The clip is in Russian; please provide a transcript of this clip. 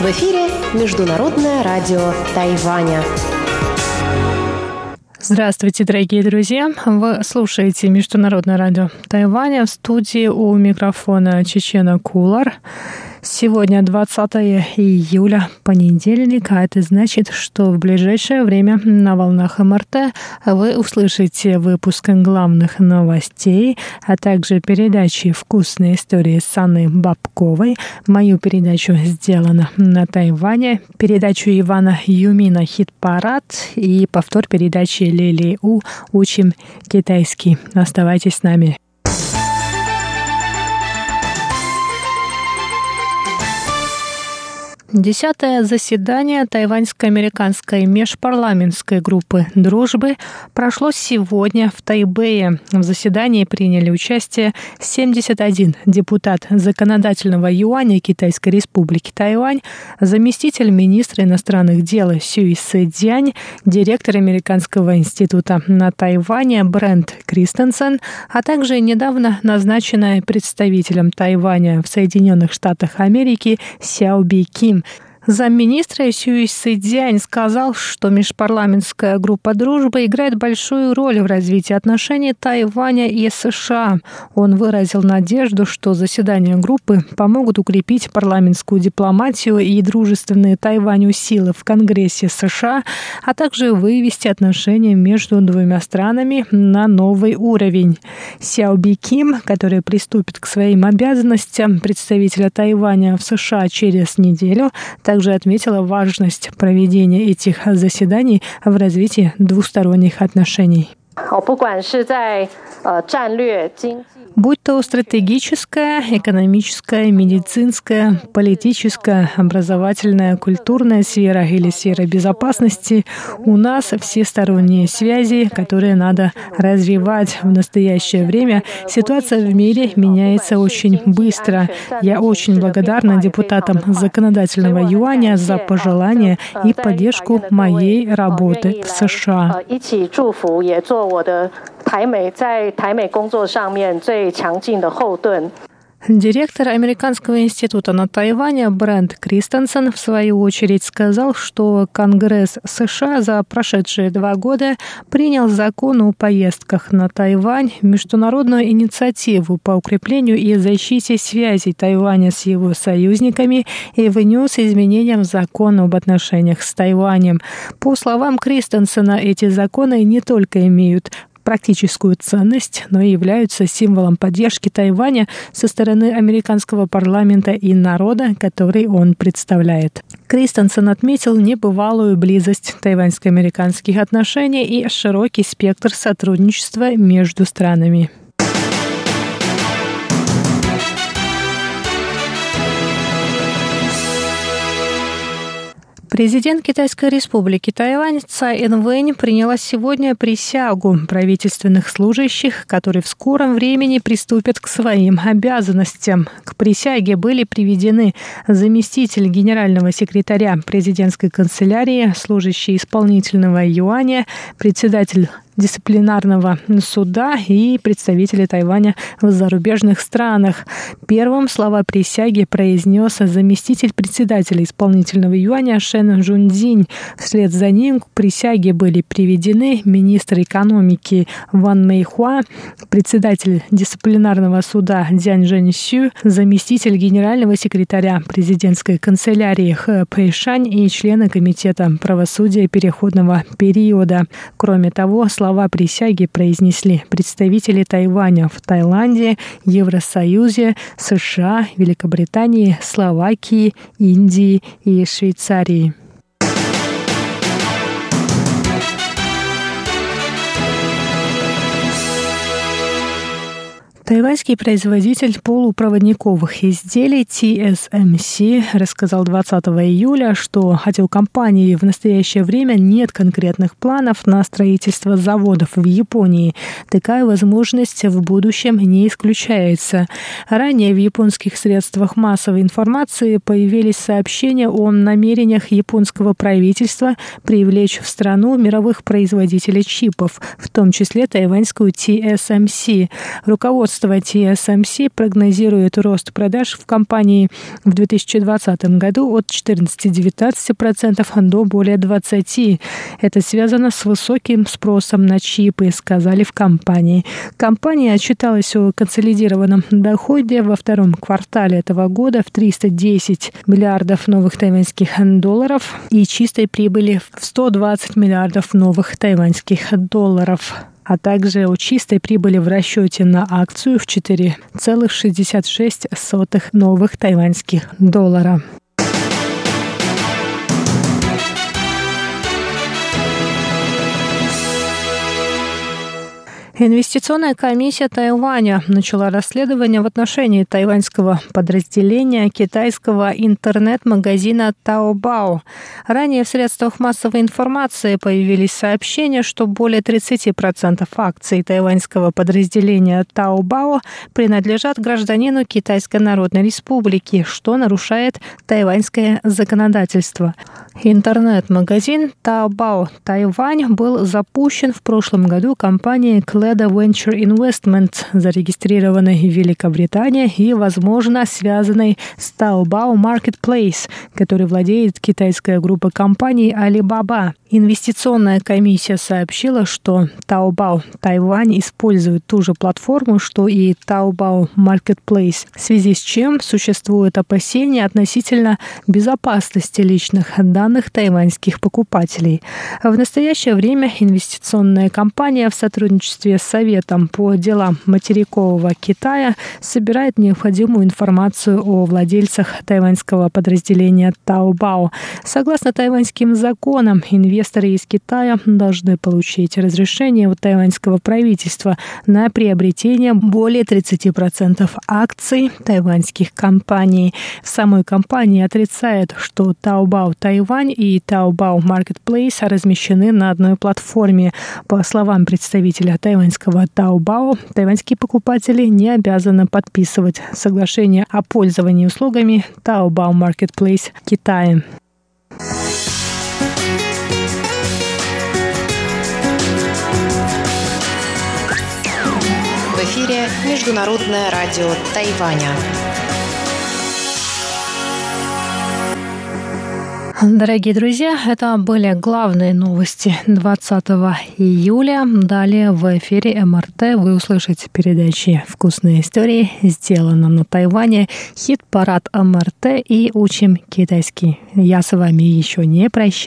В эфире Международное радио Тайваня. Здравствуйте, дорогие друзья! Вы слушаете Международное радио Тайваня в студии у микрофона Чечена Кулар. Сегодня 20 июля, понедельник, а это значит, что в ближайшее время на волнах МРТ вы услышите выпуск главных новостей, а также передачи «Вкусные истории» с Анной Бабковой. Мою передачу «Сделано на Тайване», передачу Ивана Юмина «Хит-парад» и повтор передачи Лили У «Учим китайский». Оставайтесь с нами. Десятое заседание тайваньско-американской межпарламентской группы дружбы прошло сегодня в Тайбэе. В заседании приняли участие 71 депутат законодательного юаня Китайской республики Тайвань, заместитель министра иностранных дел Сюй Сы Дянь, директор Американского института на Тайване Брент Кристенсен, а также недавно назначенная представителем Тайваня в Соединенных Штатах Америки Сяоби Ким. Замминистра Сюй Сыдзянь сказал, что межпарламентская группа дружбы играет большую роль в развитии отношений Тайваня и США. Он выразил надежду, что заседания группы помогут укрепить парламентскую дипломатию и дружественные Тайваню силы в Конгрессе США, а также вывести отношения между двумя странами на новый уровень. Сяо Би Ким, который приступит к своим обязанностям представителя Тайваня в США через неделю, также отметила важность проведения этих заседаний в развитии двусторонних отношений. Будь то стратегическое, экономическое, медицинское, политическое, образовательная, культурная сфера или сфера безопасности, у нас всесторонние связи, которые надо развивать в настоящее время. Ситуация в мире меняется очень быстро. Я очень благодарна депутатам законодательного юаня за пожелания и поддержку моей работы в США. Э, 我的台美在台美工作上面最强劲的后盾。Директор Американского института на Тайване Брент Кристенсен в свою очередь сказал, что Конгресс США за прошедшие два года принял закон о поездках на Тайвань, международную инициативу по укреплению и защите связей Тайваня с его союзниками и внес изменения в закон об отношениях с Тайванем. По словам Кристенсена, эти законы не только имеют практическую ценность, но и являются символом поддержки Тайваня со стороны американского парламента и народа, который он представляет. Кристенсен отметил небывалую близость тайваньско-американских отношений и широкий спектр сотрудничества между странами. Президент Китайской республики Тайвань Цай Инвэнь приняла сегодня присягу правительственных служащих, которые в скором времени приступят к своим обязанностям. К присяге были приведены заместитель генерального секретаря президентской канцелярии, служащий исполнительного юаня, председатель дисциплинарного суда и представители Тайваня в зарубежных странах. Первым слова присяги произнес заместитель председателя исполнительного юаня Шен Жунзинь. Вслед за ним к присяге были приведены министр экономики Ван Мэйхуа, председатель дисциплинарного суда Дзянь Жэньсю, заместитель генерального секретаря президентской канцелярии Хэ Пэйшань и члены комитета правосудия переходного периода. Кроме того, слова слова присяги произнесли представители Тайваня в Таиланде, Евросоюзе, США, Великобритании, Словакии, Индии и Швейцарии. Тайваньский производитель полупроводниковых изделий TSMC рассказал 20 июля, что хотя у компании в настоящее время нет конкретных планов на строительство заводов в Японии, такая возможность в будущем не исключается. Ранее в японских средствах массовой информации появились сообщения о намерениях японского правительства привлечь в страну мировых производителей чипов, в том числе тайваньскую TSMC. Руководство Руководство TSMC прогнозирует рост продаж в компании в 2020 году от 14-19% до более 20%. Это связано с высоким спросом на чипы, сказали в компании. Компания отчиталась о консолидированном доходе во втором квартале этого года в 310 миллиардов новых тайваньских долларов и чистой прибыли в 120 миллиардов новых тайваньских долларов а также о чистой прибыли в расчете на акцию в 4,66 новых тайваньских доллара. Инвестиционная комиссия Тайваня начала расследование в отношении тайваньского подразделения китайского интернет-магазина Taobao. Ранее в средствах массовой информации появились сообщения, что более 30% акций тайваньского подразделения Taobao принадлежат гражданину Китайской Народной Республики, что нарушает тайваньское законодательство. Интернет-магазин Taobao Тайвань был запущен в прошлом году компанией Cleda Venture Investment, зарегистрированной в Великобритании и, возможно, связанной с Taobao Marketplace, который владеет китайская группа компаний Alibaba. Инвестиционная комиссия сообщила, что Taobao Тайвань использует ту же платформу, что и Taobao Marketplace, в связи с чем существуют опасения относительно безопасности личных данных тайваньских покупателей. В настоящее время инвестиционная компания в сотрудничестве Советом по делам материкового Китая собирает необходимую информацию о владельцах тайваньского подразделения Taobao. Согласно тайваньским законам, инвесторы из Китая должны получить разрешение у тайваньского правительства на приобретение более 30% акций тайваньских компаний. Самой компании отрицает, что Taobao Тайвань и Taobao Marketplace размещены на одной платформе. По словам представителя тайваньского Taobao, тайваньские покупатели не обязаны подписывать соглашение о пользовании услугами Taobao Marketplace Китая. эфире Международное радио Тайваня. Дорогие друзья, это были главные новости 20 июля. Далее в эфире МРТ вы услышите передачи «Вкусные истории», «Сделано на Тайване», «Хит-парад МРТ» и «Учим китайский». Я с вами еще не прощаюсь.